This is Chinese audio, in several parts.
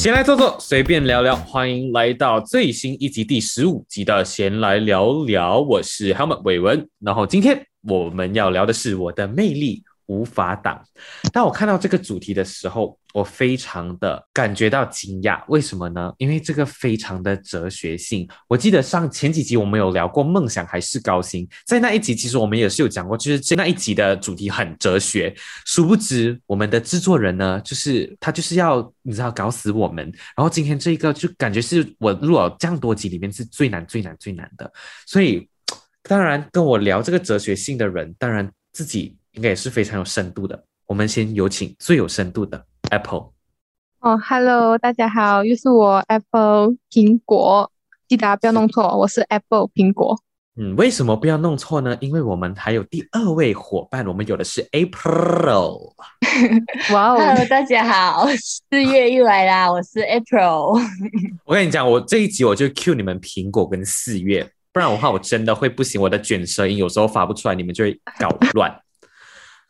闲来坐坐，随便聊聊，欢迎来到最新一集第十五集的闲来聊聊。我是 Helmet 伟文，然后今天我们要聊的是我的魅力无法挡。当我看到这个主题的时候，我非常的感觉到惊讶。为什么呢？因为这个非常的哲学性。我记得上前几集我们有聊过梦想还是高薪，在那一集其实我们也是有讲过，就是那一集的主题很哲学。殊不知我们的制作人呢，就是他就是要你知道搞死我们。然后今天这一个就感觉是我录了这样多集里面是最难最难最难的。所以当然跟我聊这个哲学性的人，当然自己应该也是非常有深度的。我们先有请最有深度的 Apple。哦，Hello，大家好，又是我 Apple 苹果，记得不要弄错，我是 Apple 苹果。嗯，为什么不要弄错呢？因为我们还有第二位伙伴，我们有的是 April。哇哦，Hello，大家好，四月又来啦，我是 April。我跟你讲，我这一集我就 cue 你们苹果跟四月，不然的话我真的会不行，我的卷舌音有时候发不出来，你们就会搞乱。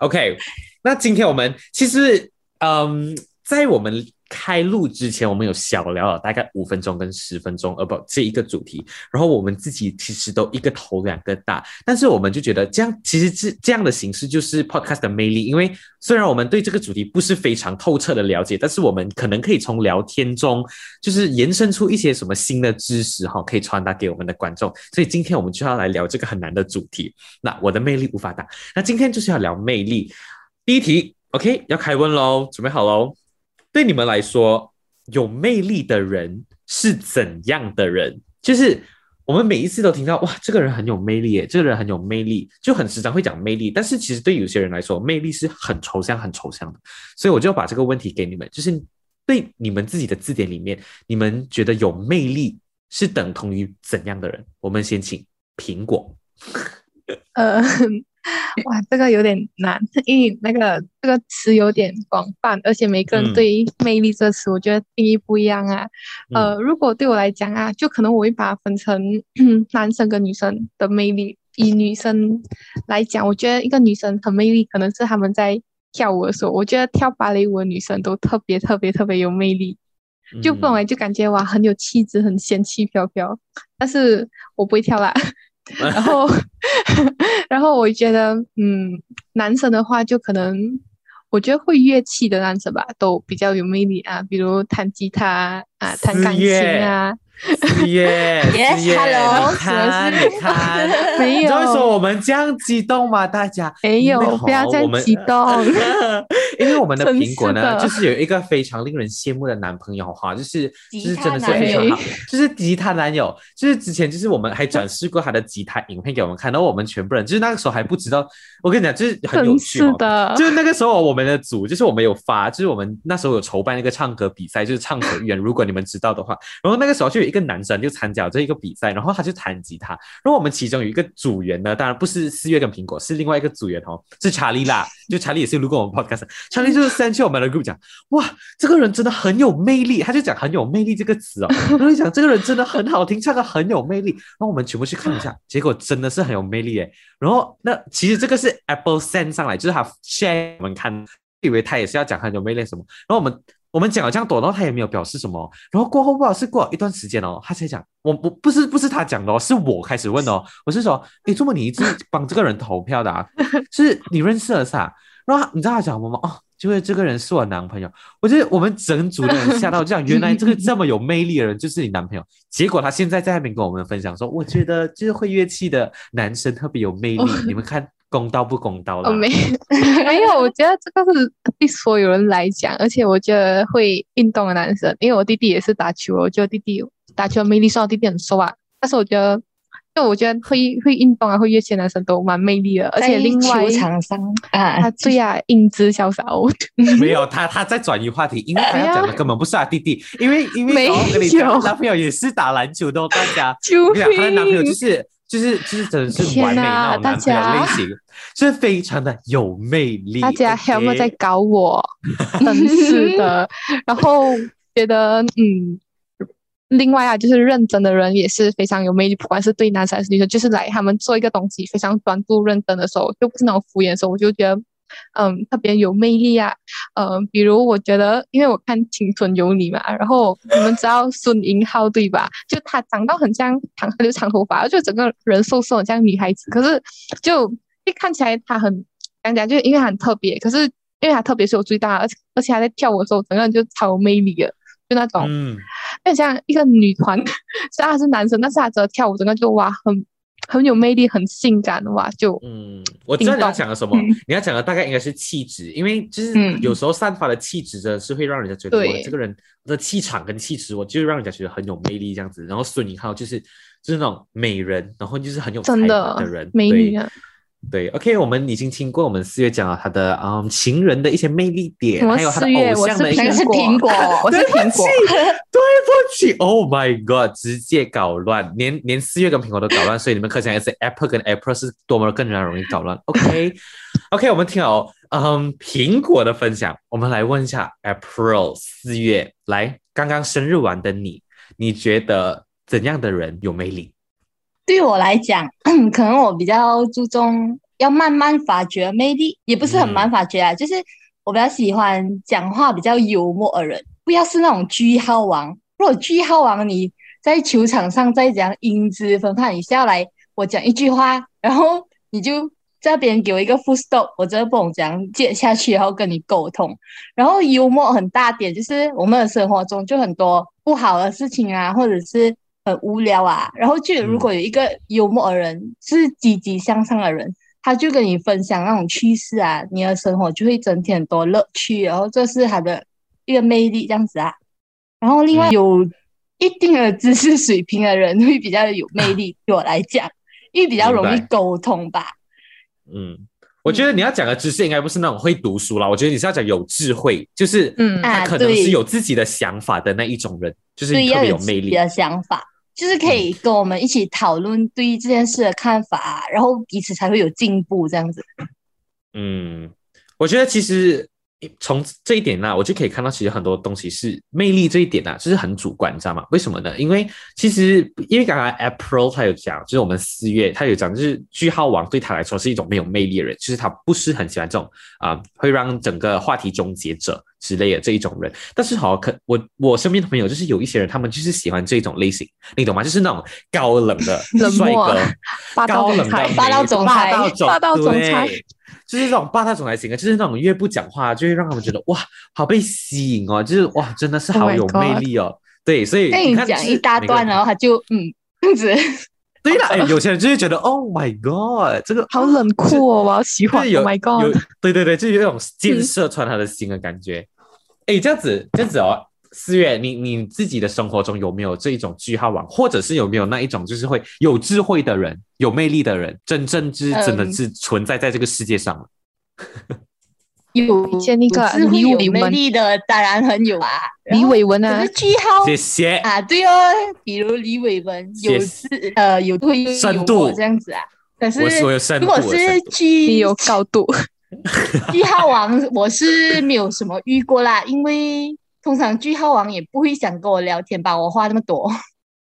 OK。那今天我们其实，嗯，在我们开录之前，我们有小聊了大概五分钟跟十分钟，about 这一个主题。然后我们自己其实都一个头两个大，但是我们就觉得这样其实是这样的形式就是 podcast 的魅力。因为虽然我们对这个主题不是非常透彻的了解，但是我们可能可以从聊天中就是延伸出一些什么新的知识哈，可以传达给我们的观众。所以今天我们就要来聊这个很难的主题。那我的魅力无法挡。那今天就是要聊魅力。第一题，OK，要开问喽，准备好喽。对你们来说，有魅力的人是怎样的人？就是我们每一次都听到，哇，这个人很有魅力，耶，这个人很有魅力，就很时常会讲魅力。但是其实对有些人来说，魅力是很抽象、很抽象的。所以我就把这个问题给你们，就是对你们自己的字典里面，你们觉得有魅力是等同于怎样的人？我们先请苹果。呃。哇，这个有点难，因为那个这个词有点广泛，而且每个人对于“魅力”这个词，我觉得定义不一样啊。呃，如果对我来讲啊，就可能我会把它分成 男生跟女生的魅力。以女生来讲，我觉得一个女生很魅力，可能是他们在跳舞的时候，我觉得跳芭蕾舞的女生都特别特别特别有魅力，就本来就感觉哇很有气质，很仙气飘飘。但是我不会跳啦。然后，然后我觉得，嗯，男生的话就可能，我觉得会乐器的男生吧，都比较有魅力啊，比如弹吉他啊，弹钢琴啊。耶，Yes，Hello，看，你看，没有？你会说我们这样激动吗？大家没有，不要再激动。因为我们的苹果呢，就是有一个非常令人羡慕的男朋友哈，就是就是真的是非常好，就是吉他男友，就是之前就是我们还展示过他的吉他影片给我们看，然后我们全部人就是那个时候还不知道，我跟你讲，就是很有趣的，就是那个时候我们的组就是我们有发，就是我们那时候有筹办一个唱歌比赛，就是畅所欲言，如果你们知道的话，然后那个时候就有。一个男生就参加这一个比赛，然后他就弹吉他。然后我们其中有一个组员呢，当然不是四月跟苹果，是另外一个组员哦，是查理啦。就查理也是路过我们 podcast，查理就是先去我们的 group 讲，哇，这个人真的很有魅力。他就讲很有魅力这个词哦，然后讲这个人真的很好听，唱歌很有魅力。然后我们全部去看一下，结果真的是很有魅力诶。然后那其实这个是 Apple send 上来，就是他 share 我们看，以为他也是要讲很有魅力什么。然后我们。我们讲了这样多，然后他也没有表示什么。然后过后不知道是过了一段时间哦，他才讲，我我不是不是他讲的哦，是我开始问哦。我是说，哎，这么你一直帮这个人投票的啊？是你认识的噻？然后你知道他讲什么吗？哦，就是这个人是我男朋友。我觉得我们整组的人吓到，这样原来这个这么有魅力的人就是你男朋友。结果他现在在那边跟我们分享说，我觉得就是会乐器的男生特别有魅力。你们看。公道不公道了？没 没有，我觉得这个是对所有人来讲，而且我觉得会运动的男生，因为我弟弟也是打球，我觉得弟弟打球魅力上，弟弟很瘦啊。但是我觉得，就我觉得会会运动啊，会乐器男生都蛮魅力的，而且另外球场上啊，他对啊，英姿潇洒。没有他，他在转移话题，因为他要讲的根本不是他弟弟，因为因为我跟你讲，男朋友也是打篮球的，大家，他的男朋友就是。就是就是真的是完美那种男朋友类型，是非常的有魅力。大家还有没有在搞我？真是的。然后觉得嗯，另外啊，就是认真的人也是非常有魅力，不管是对男生还是女生，就是来他们做一个东西非常专注认真的时候，就不是那种敷衍的时候，我就觉得嗯特别有魅力啊。嗯，比如我觉得，因为我看《青春有你》嘛，然后你们知道孙英浩对吧？就他长到很像长，就长头发，就整个人瘦瘦，很像女孩子。可是就一看起来他很，讲讲就因为她很特别，可是因为他特别是我最大，而且而且他在跳舞的时候，整个人就超有魅力的，就那种，嗯，就像一个女团，虽然她是男生，但是她只要跳舞，整个就哇很。很有魅力，很性感的哇！就嗯，我知道你要讲的什么，你要讲的大概应该是气质，因为就是有时候散发的气质真的是会让人家觉得，哇，这个人的气场跟气质，我就让人家觉得很有魅力这样子。然后孙颖浩就是就是那种美人，然后就是很有才华的人，美女啊。对，OK，我们已经听过我们四月讲了他的嗯情人的一些魅力点，还有他的偶像的一些苹果，我是苹果，对不起，Oh my God，直接搞乱，连连四月跟苹果都搞乱，所以你们可想而知，Apple 跟 Apple 是多么更加容易搞乱。OK，OK，我们听好，嗯，苹果的分享，我们来问一下 April 四月，来，刚刚生日完的你，你觉得怎样的人有魅力？对我来讲，可能我比较注重要慢慢发掘魅力，也不是很慢发掘啊。就是我比较喜欢讲话比较幽默的人，不要是那种句号王。如果句号王你在球场上再讲英姿风范，你下来我讲一句话，然后你就这边给我一个 full stop，我真的不懂怎样接下去，然后跟你沟通。然后幽默很大点，就是我们的生活中就很多不好的事情啊，或者是。很无聊啊，然后就如果有一个幽默的人，是积极向上的人，他就跟你分享那种趣事啊，你的生活就会增添很多乐趣，然后这是他的一个魅力这样子啊。然后另外有一定的知识水平的人会比较有魅力，对我来讲，因为比较容易沟通吧。嗯，我觉得你要讲的知识应该不是那种会读书啦，我觉得你是要讲有智慧，就是嗯，他可能是有自己的想法的那一种人，就是特别有魅力。的想法。就是可以跟我们一起讨论对于这件事的看法，然后彼此才会有进步这样子。嗯，我觉得其实从这一点呢，我就可以看到，其实很多东西是魅力这一点呢，就是很主观，你知道吗？为什么呢？因为其实因为刚刚 April 他有讲，就是我们四月他有讲，就是句号王对他来说是一种没有魅力的人，就是他不是很喜欢这种啊，会让整个话题终结者。之类的这一种人，但是好可我我身边的朋友就是有一些人，他们就是喜欢这种类型，你懂吗？就是那种高冷的帅哥，高冷的霸道总裁，霸道总裁，就是这种霸道总裁型的，就是那种越不讲话，就会让他们觉得哇，好被吸引哦，就是哇，真的是好有魅力哦。对，所以你讲一大段，然后他就嗯这样子。对了，哎，有些人就会觉得，Oh my God，这个好冷酷哦，我好喜欢。Oh my God，对对对，就有一种箭射穿他的心的感觉。哎，这样子，这样子哦，四月，你你自己的生活中有没有这一种句号王，或者是有没有那一种就是会有智慧的人、有魅力的人，真正是真的是存在在这个世界上 有一些那个有魅力的，当然很有啊，李伟文啊，句号，谢谢。啊，对哦，比如李伟文有是呃有会深度。这样子啊，可是如果是句有高度，句号王我是没有什么遇过啦，因为通常句号王也不会想跟我聊天吧，我话那么多。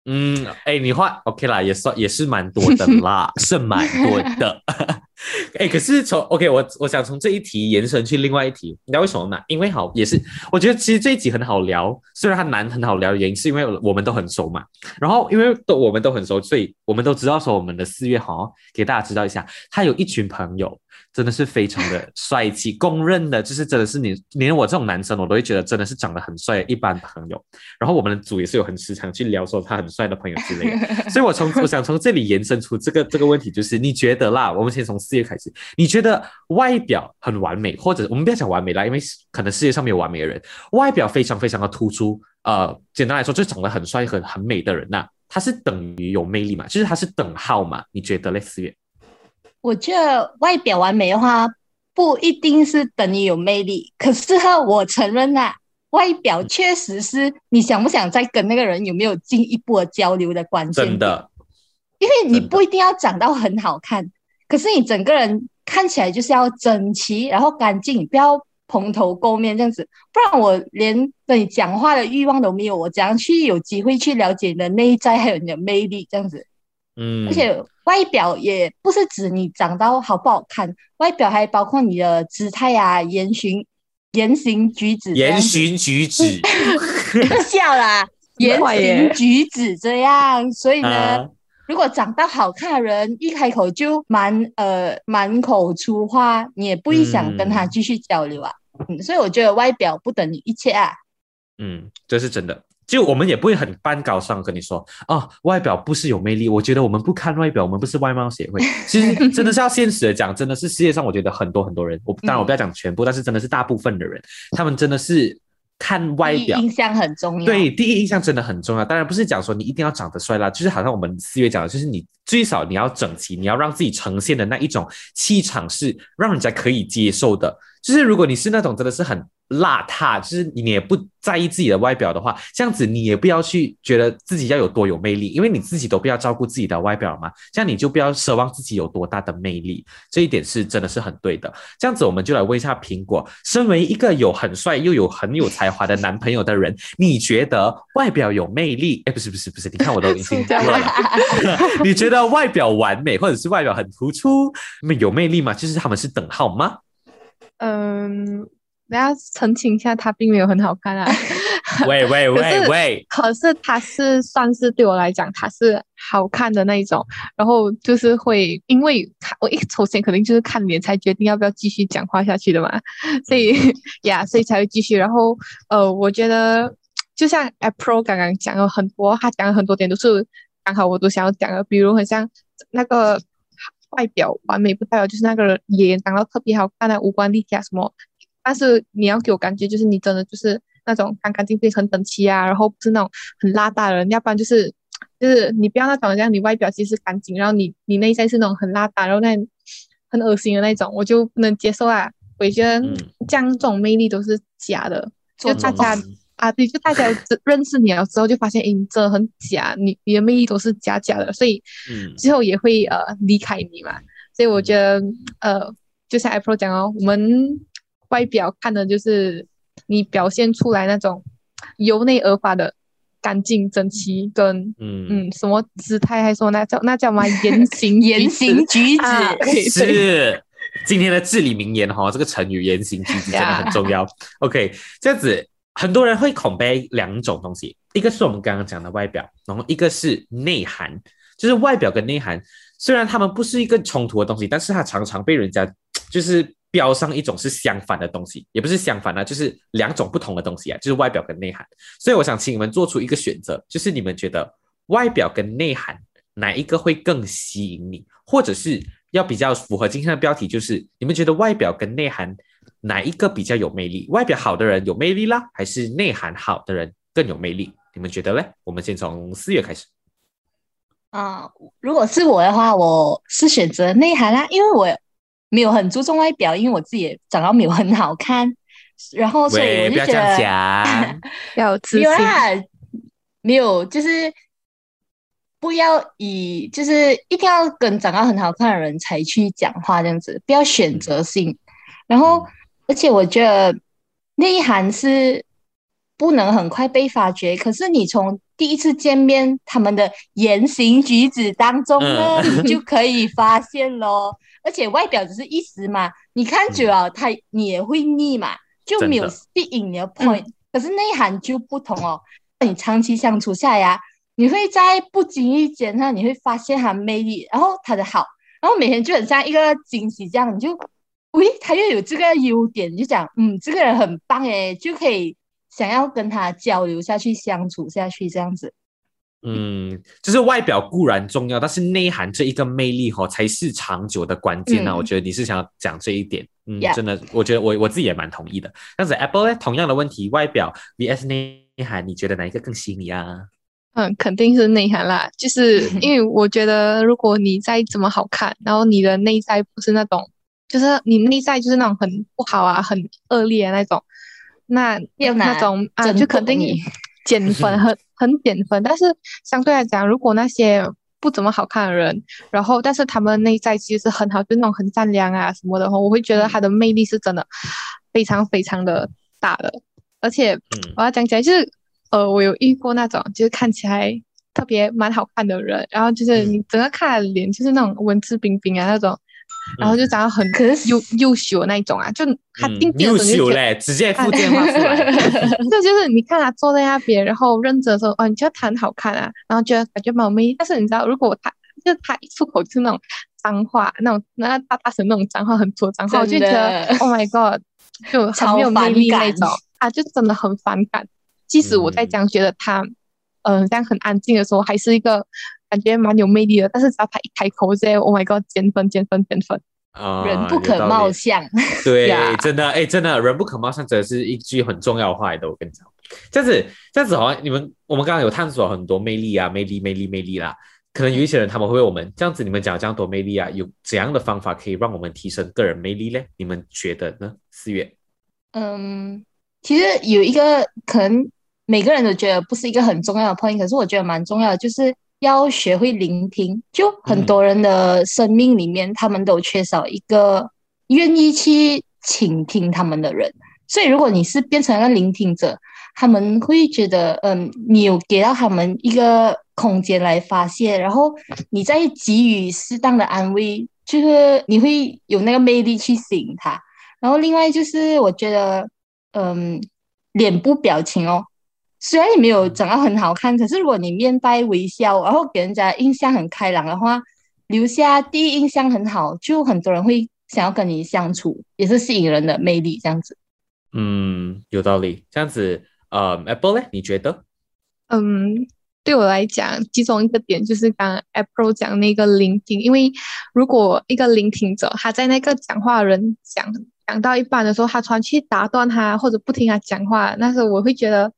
嗯，哎，你话 OK 啦，也算也是蛮多的啦，是蛮多的。哎，可是从 OK，我我想从这一题延伸去另外一题，你知道为什么吗？因为好也是，我觉得其实这一集很好聊，虽然它难很好聊的原因是因为我们都很熟嘛。然后因为都我们都很熟，所以我们都知道说我们的四月好给大家知道一下，他有一群朋友。真的是非常的帅气，公认的，就是真的是你连我这种男生，我都会觉得真的是长得很帅一般朋友。然后我们的组也是有很时常去聊说他很帅的朋友之类的。所以我从我想从这里延伸出这个这个问题，就是你觉得啦，我们先从事业开始，你觉得外表很完美，或者我们不要讲完美啦，因为可能世界上没有完美的人，外表非常非常的突出，呃，简单来说就长得很帅很很美的人呐，他是等于有魅力嘛？就是他是等号嘛？你觉得嘞，四月？我觉得外表完美的话，不一定是等于有魅力。可是哈，我承认啊，外表确实是你想不想再跟那个人有没有进一步的交流的关键。真的，因为你不一定要长到很好看，可是你整个人看起来就是要整齐，然后干净，不要蓬头垢面这样子。不然我连跟你讲话的欲望都没有，我怎样去有机会去了解你的内在还有你的魅力这样子？嗯，而且外表也不是指你长到好不好看，外表还包括你的姿态啊、言行、言行举止言。行举止笑啦，言行举止这样，所以呢，啊，如果长得好看的人一开口就满呃满口粗话，你也不会想跟他嗯继续交流啊。嗯，所以我觉得外表不等于一切啊。嗯，这是真的。就我们也不会很半高尚跟你说啊，外表不是有魅力。我觉得我们不看外表，我们不是外貌协会。其实真的是要现实的讲，真的是世界上我觉得很多很多人，我当然我不要讲全部，但是真的是大部分的人，他们真的是看外表第一印象很重要。对，第一印象真的很重要。当然不是讲说你一定要长得帅啦，就是好像我们四月讲的，就是你最少你要整齐，你要让自己呈现的那一种气场是让人家可以接受的。就是如果你是那种真的是很邋遢，就是你也不在意自己的外表的话，这样子你也不要去觉得自己要有多有魅力，因为你自己都不要照顾自己的外表嘛，这样你就不要奢望自己有多大的魅力。这一点是真的是很对的。这样子，我们就来问一下苹果，身为一个有很帅又有很有才华的男朋友的人，你觉得外表有魅力？哎，不是不是不是，你看我都已经 了。你觉得外表完美或者是外表很突出，有魅力吗？就是他们是等号吗？嗯，大家澄清一下，他并没有很好看啊。喂喂喂喂，可是他是算是对我来讲，他是好看的那一种。然后就是会因为看我一首先肯定就是看脸才决定要不要继续讲话下去的嘛，所以呀，所以才会继续。然后呃，我觉得就像 April 刚刚讲了很多，他讲了很多点都是刚好我都想要讲的，比如很像那个外表完美不代表就是那个人脸长得特别好看啊，五官立体啊什么。但是你要给我感觉就是你真的就是那种干干净净、很整齐啊，然后不是那种很邋遢的人，要不然就是就是你不要那种这样，你外表其实干净，然后你你内在是那种很邋遢，然后那很恶心的那种，我就不能接受啊。我觉得嗯这样这种魅力都是假的，就大家啊，对，就大家认识你了之后，就发现，哎，你真的很假，你你的魅力都是假假的，所以嗯之后也会呃离开你嘛。所以我觉得呃，就像 April 讲哦，我们外表看的就是你表现出来那种由内而发的干净整齐跟嗯。嗯什么姿态，还是说那叫那叫什么言行 言行举止，是。今天的至理名言哈，这个成语言行举止真的很 重要。OK，这样子很多人会 compare 两种东西，一个是我们刚刚讲的外表，然后一个是内涵，就是外表跟内涵，虽然他们不是一个冲突的东西，但是它常常被人家就是标上一种是相反的东西，也不是相反啊，就是两种不同的东西啊，就是外表跟内涵。所以我想请你们做出一个选择，就是你们觉得外表跟内涵哪一个会更吸引你，或者是要比较符合今天的标题，就是你们觉得外表跟内涵哪一个比较有魅力？外表好的人有魅力啦，还是内涵好的人更有魅力？你们觉得嘞？我们先从四月开始。啊、如果是我的话，我是选择内涵啦，因为我没有很注重外表，因为我自己也长得没有很好看，然后所以，我就觉不要这样得讲。要有自没信有。啦，没有，就是不要以就是一定要跟长得很好看的人才去讲话这样子，不要选择性。然后，而且我觉得内涵是不能很快被发掘，可是你从第一次见面他们的言行举止当中呢，嗯你 就可以发现咯。而且外表只是一时嘛，你看久了，他你也会腻嘛，就没有吸引你的 point。可是内涵就不同哦，你长期相处下来呀、你会在不经意间呢，你会发现他魅力，然后他的好，然后每天就很像一个惊喜这样，你就，喂，他又有这个优点，你就讲，嗯，这个人很棒诶，就可以想要跟他交流下去，相处下去这样子。嗯，就是外表固然重要，但是内涵这一个魅力哈、才是长久的关键呢、嗯我觉得你是想要讲这一点，嗯 Yeah 真的，我觉得我我自己也蛮同意的。这样子，Apple 呢，同样的问题，外表 vs 内涵，你觉得哪一个更吸引你啊？嗯，肯定是内涵啦，就是因为我觉得，如果你再怎么好看，然后你的内在不是那种，就是你内在就是那种很不好啊、很恶劣的那种，那要那种啊，针就肯定减分，很 很减分。但是相对来讲，如果那些不怎么好看的人，然后但是他们内在其实很好，就那种很善良啊什么的话，我会觉得他的魅力是真的非常非常的大的，而且嗯。我要讲起来，就是呃，我有遇过那种，就是看起来特别蛮好看的人，然后就是你整个看脸就是那种文质彬彬啊那种，然后就长得很可是优优秀那一种啊，就他定定优的时候就觉得秀嘞，直接附电话出来。这就是你看他坐在那边，然后认真的时候，哦，你觉得他很好看啊，然后觉得感觉蛮有魅力。但是你知道，如果他就是他一出口就是那种脏话，那种那大大声那种脏话，很粗脏话，我就觉得 Oh my God，就很超没有魅力那种啊，就真的很反感。即使我在嗯这样觉得他，嗯、这样很安静的时候，还是一个感觉蛮有魅力的。但是只要他一开口，这些 Oh my God，减分减分减分。啊人不可貌。相。对呀真的，哎，真的，人不可貌相，真的是一句很重要的话来的。我跟你讲，这样子，这样子好像你们我们刚刚有探索很多魅力啊，魅力，魅力，魅力啦。可能有一些人他们会问我们，这样子你们讲这样多魅力啊，有怎样的方法可以让我们提升个人魅力嘞？你们觉得呢？四月，嗯，其实有一个可能每个人都觉得不是一个很重要的 point，可是我觉得蛮重要的，就是要学会聆听。就很多人的生命里面，他们都缺少一个愿意去倾听他们的人。所以，如果你是变成一个聆听者，他们会觉得，嗯，你有给到他们一个空间来发泄，然后你再给予适当的安慰，就是你会有那个魅力去吸引他。然后另外就是我觉得，嗯，脸部表情哦，虽然你没有长得很好看，可是如果你面带微笑，然后给人家印象很开朗的话，留下第一印象很好，就很多人会想要跟你相处，也是吸引人的魅力这样子。嗯，有道理。这样子，呃，Apple 呢，你觉得？嗯，对我来讲，其中一个点就是刚刚 Apple 讲那个聆听，因为如果一个聆听者他在那个讲话的人讲讲到一半的时候，他突然去打断他或者不听他讲话，那时候我会觉得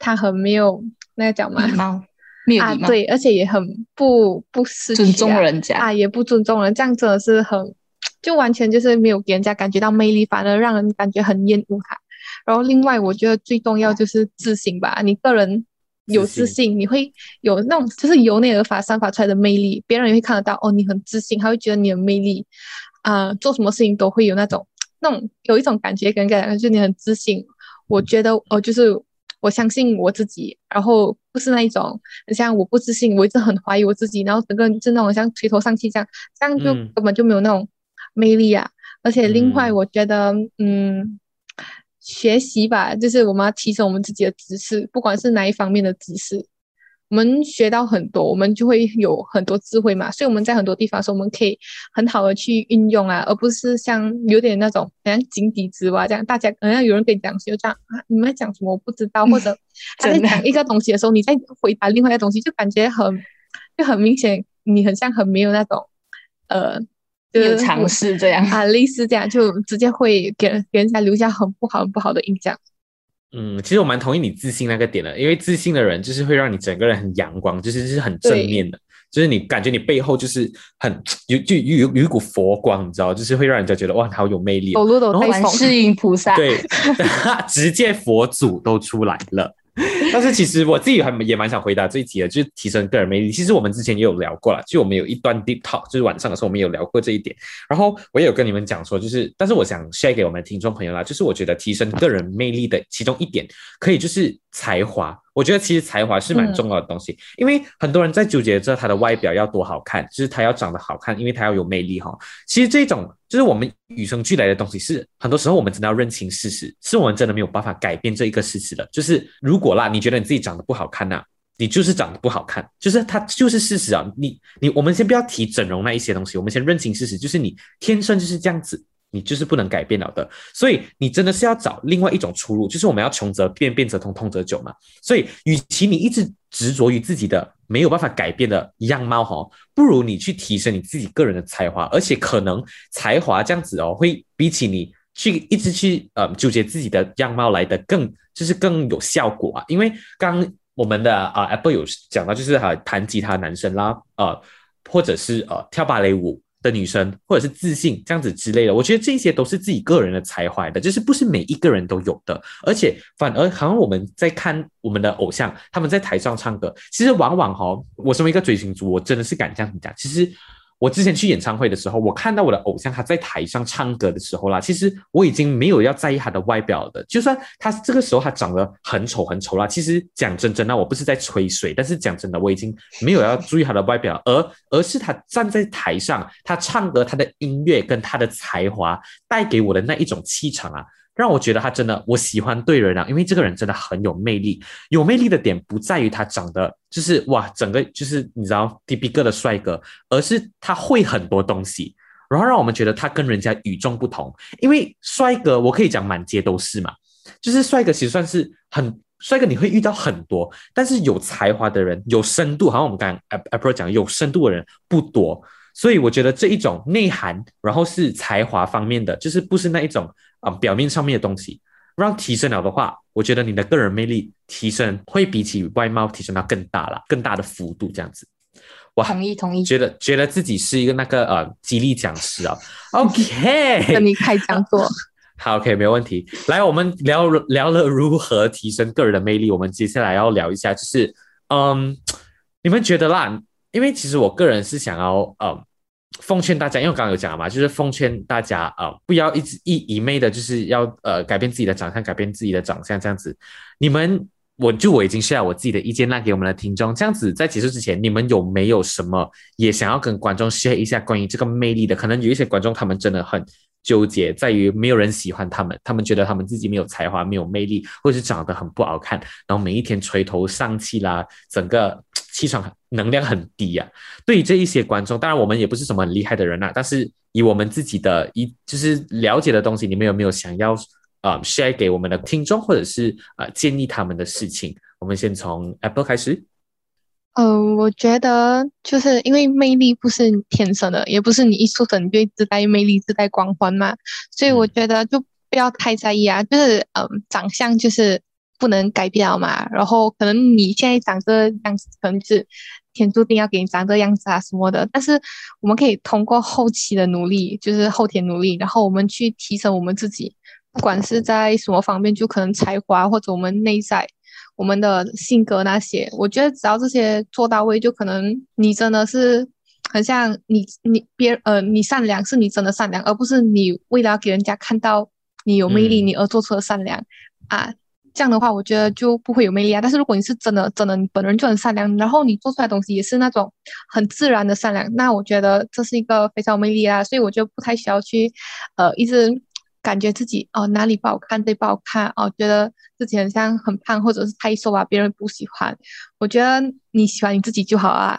他很没有那个叫嘛礼貌，没有啊，对，而且也很不不识尊重人家。啊，也不尊重人，这样真的是很，就完全就是没有给人家感觉到魅力，反而让人感觉很厌恶他。然后另外，我觉得最重要就是自信吧，你个人有自自信，你会有那种就是由内而发散发出来的魅力，别人也会看得到哦，你很自信，他会觉得你有魅力，啊、做什么事情都会有那种那种有一种感觉，给人感觉就是你很自信。我觉得哦，就是我相信我自己，然后不是那一种很像我不自信，我一直很怀疑我自己，然后整个人是那种像垂头丧气这样，这样就嗯。根本就没有那种魅力啊。而且另外，嗯。我觉得，嗯，学习吧，就是我们要提升我们自己的知识，不管是哪一方面的知识，我们学到很多，我们就会有很多智慧嘛。所以我们在很多地方的时候，我们可以很好的去运用啊，而不是像有点那种好像井底之蛙这样，大家好像有人跟你讲就这样啊，你们在讲什么我不知道，或者 他在讲一个东西的时候，你在回答另外一个东西，就感觉很就很明显，你很像很没有那种呃。就尝试这样。啊，类似这样，就直接会给人给人家留下很不好、很不好的印象。嗯，其实我蛮同意你自信那个点的，因为自信的人就是会让你整个人很阳光，就是就是很正面的，就是你感觉你背后就是很有就有有有一股佛光，你知道，就是会让人家觉得哇，你好有魅力哦、走路都然后观世音菩萨，对，直接佛祖都出来了。但是其实我自己还也蛮想回答这一题的，就是提升个人魅力。其实我们之前也有聊过了，就我们有一段 deep talk，就是晚上的时候我们有聊过这一点。然后我也有跟你们讲说，就是但是我想 share 给我们听众朋友啦，就是我觉得提升个人魅力的其中一点，可以就是才华。我觉得其实才华是蛮重要的东西，因为很多人在纠结着他的外表要多好看，就是他要长得好看，因为他要有魅力哈。其实这种就是我们与生俱来的东西，是很多时候我们真的要认清事实，是我们真的没有办法改变这一个事实的。就是如果啦，你觉得你自己长得不好看呐、你就是长得不好看，就是它就是事实啊。你你我们先不要提整容那一些东西，我们先认清事实，就是你天生就是这样子。你就是不能改变了的，所以你真的是要找另外一种出路，就是我们要穷则变，变则通，通则久嘛。所以，与其你一直执着于自己的没有办法改变的样貌哈，不如你去提升你自己个人的才华，而且可能才华这样子哦，会比起你去一直去呃纠结自己的样貌来的更就是更有效果啊。因为刚我们的啊、呃、Apple 有讲到，就是呃弹吉他男生啦，呃或者是呃跳芭蕾舞。的女生，或者是自信这样子之类的，我觉得这些都是自己个人的才华的，就是不是每一个人都有的，而且反而好像我们在看我们的偶像，他们在台上唱歌，其实往往哈、我身为一个追星族，我真的是敢这样讲，其实我之前去演唱会的时候，我看到我的偶像他在台上唱歌的时候啦，其实我已经没有要在意他的外表的，就算他这个时候他长得很丑很丑啦，其实讲真真的，我不是在吹水，但是讲真的，我已经没有要注意他的外表，而而是他站在台上，他唱歌，他的音乐跟他的才华带给我的那一种气场啊。让我觉得他真的，我喜欢对人啊，因为这个人真的很有魅力。有魅力的点不在于他长得就是哇，整个就是你知道 T B 哥的帅哥，而是他会很多东西，然后让我们觉得他跟人家与众不同。因为帅哥，我可以讲满街都是嘛，就是帅哥其实算是很帅哥，你会遇到很多，但是有才华的人，有深度，好像我们刚刚 Apple 讲有深度的人不多，所以我觉得这一种内涵，然后是才华方面的，就是不是那一种。啊，表面上面的东西，让提升了的话，我觉得你的个人魅力提升会比起外貌提升到更大了，更大的幅度这样子。我，同意同意，觉得觉得自己是一个那个呃激励讲师啊。OK，跟你开讲座。好，OK，没问题。来，我们聊聊了如何提升个人的魅力，我们接下来要聊一下，就是嗯，你们觉得啦？因为其实我个人是想要嗯。奉劝大家，因为刚刚有讲嘛，就是奉劝大家啊，不要一直一一昧的，就是要呃改变自己的长相，改变自己的长相这样子。你们，我就我已经 share 我自己的意见，那给我们的听众。这样子在结束之前，你们有没有什么也想要跟观众 share 一下关于这个魅力的？可能有一些观众他们真的很纠结，在于没有人喜欢他们，他们觉得他们自己没有才华、没有魅力，或者是长得很不好看，然后每一天垂头丧气啦，整个。气场能量很低呀，对于这一些观众，当然我们也不是什么很厉害的人呐，但是以我们自己的一就是了解的东西，你们有没有想要啊 share 给我们的听众，或者是呃建议他们的事情？我们先从 Apple 开始。嗯，我觉得就是因为魅力不是天生的，也不是你一出生就自带魅力、自带光环嘛，所以我觉得就不要太在意啊，就是嗯，长相就是。不能改变嘛，然后可能你现在长这样子，可能是天注定要给你长这样子啊什么的。但是我们可以通过后期的努力，就是后天努力，然后我们去提升我们自己，不管是在什么方面，就可能才华或者我们内在、我们的性格那些，我觉得只要这些做到位，就可能你真的是很像你你别呃你善良是你真的善良，而不是你为了给人家看到你有魅力你而做出的善良啊。这样的话，我觉得就不会有魅力啊。但是如果你是真的，真的你本人就很善良，然后你做出来东西也是那种很自然的善良，那我觉得这是一个非常有魅力啊。所以我就不太需要去，呃，一直感觉自己哦哪里不好看，这不好看哦，觉得自己很像很胖或者是太瘦啊，别人不喜欢。我觉得你喜欢你自己就好啊。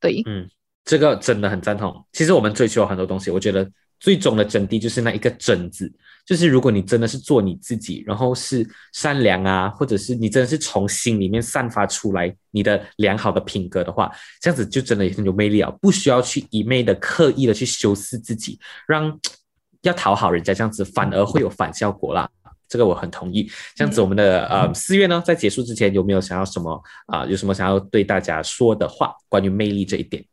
对，嗯，这个真的很赞同。其实我们追求很多东西，我觉得最终的真谛就是那一个真字。就是如果你真的是做你自己，然后是善良啊，或者是你真的是从心里面散发出来你的良好的品格的话，这样子就真的也很有魅力啊！不需要去一昧的刻意的去修饰自己，让要讨好人家这样子，反而会有反效果啦。这个我很同意。这样子，我们的呃四月呢，在结束之前有没有想要什么啊？有什么想要对大家说的话？关于魅力这一点，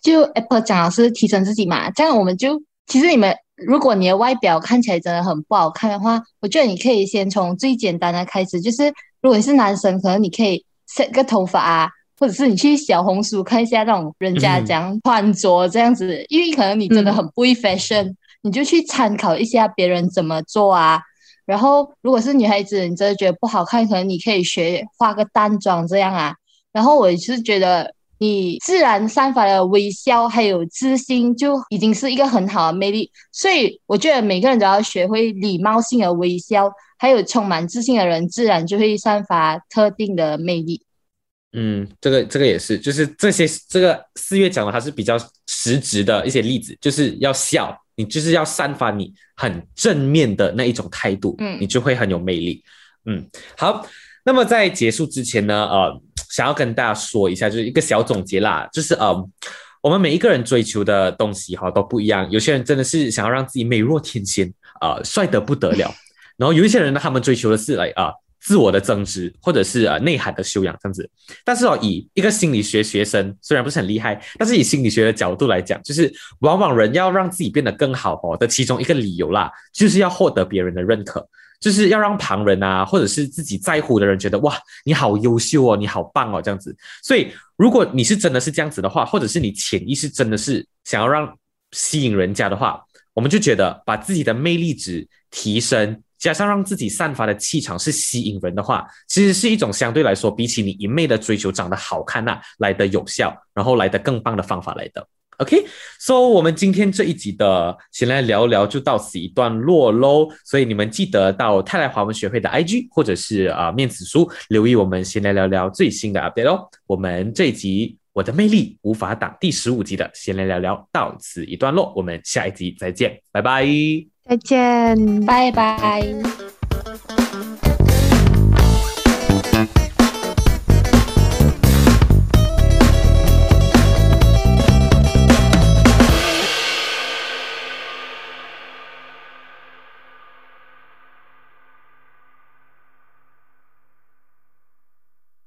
就 Apple 讲的是提升自己嘛，这样我们就其实你们。如果你的外表看起来真的很不好看的话，我觉得你可以先从最简单的开始，就是如果你是男生，可能你可以 set 个头发啊，或者是你去小红书看一下那种人家怎样穿着这样子，因为可能你真的很不会 fashion，你就去参考一下别人怎么做啊。然后如果是女孩子，你真的觉得不好看，可能你可以学化个淡妆这样啊。然后我是觉得。你自然散发的微笑，还有自信，就已经是一个很好的魅力。所以我觉得每个人都要学会礼貌性的微笑，还有充满自信的人，自然就会散发特定的魅力。嗯，这个这个也是，就是这些这个四月讲的还是比较实质的一些例子，就是要笑，你就是要散发你很正面的那一种态度，嗯，你就会很有魅力。嗯，好，那么在结束之前呢，呃。想要跟大家说一下，就是一个小总结啦，就是呃，我们每一个人追求的东西哈都不一样。有些人真的是想要让自己美若天仙啊，帅得不得了。然后有一些人呢，他们追求的是来啊自我的增值，或者是呃内涵的修养这样子。但是哦，以一个心理学学生虽然不是很厉害，但是以心理学的角度来讲，就是往往人要让自己变得更好哦的其中一个理由啦，就是要获得别人的认可。就是要让旁人啊，或者是自己在乎的人觉得哇，你好优秀哦，你好棒哦，这样子。所以，如果你是真的是这样子的话，或者是你潜意识真的是想要让吸引人家的话，我们就觉得把自己的魅力值提升，加上让自己散发的气场是吸引人的话，其实是一种相对来说比起你一昧的追求长得好看呐来的有效，然后来的更棒的方法来的。OK，so 我们今天这一集的先来聊聊就到此一段落喽。所以你们记得到泰来华文学会的 IG 或者是啊面子书留意我们先来聊聊最新的 update 哦。我们这一集我的魅力无法挡第十五集的先来聊聊到此一段落，我们下一集再见，拜拜，再见，拜拜。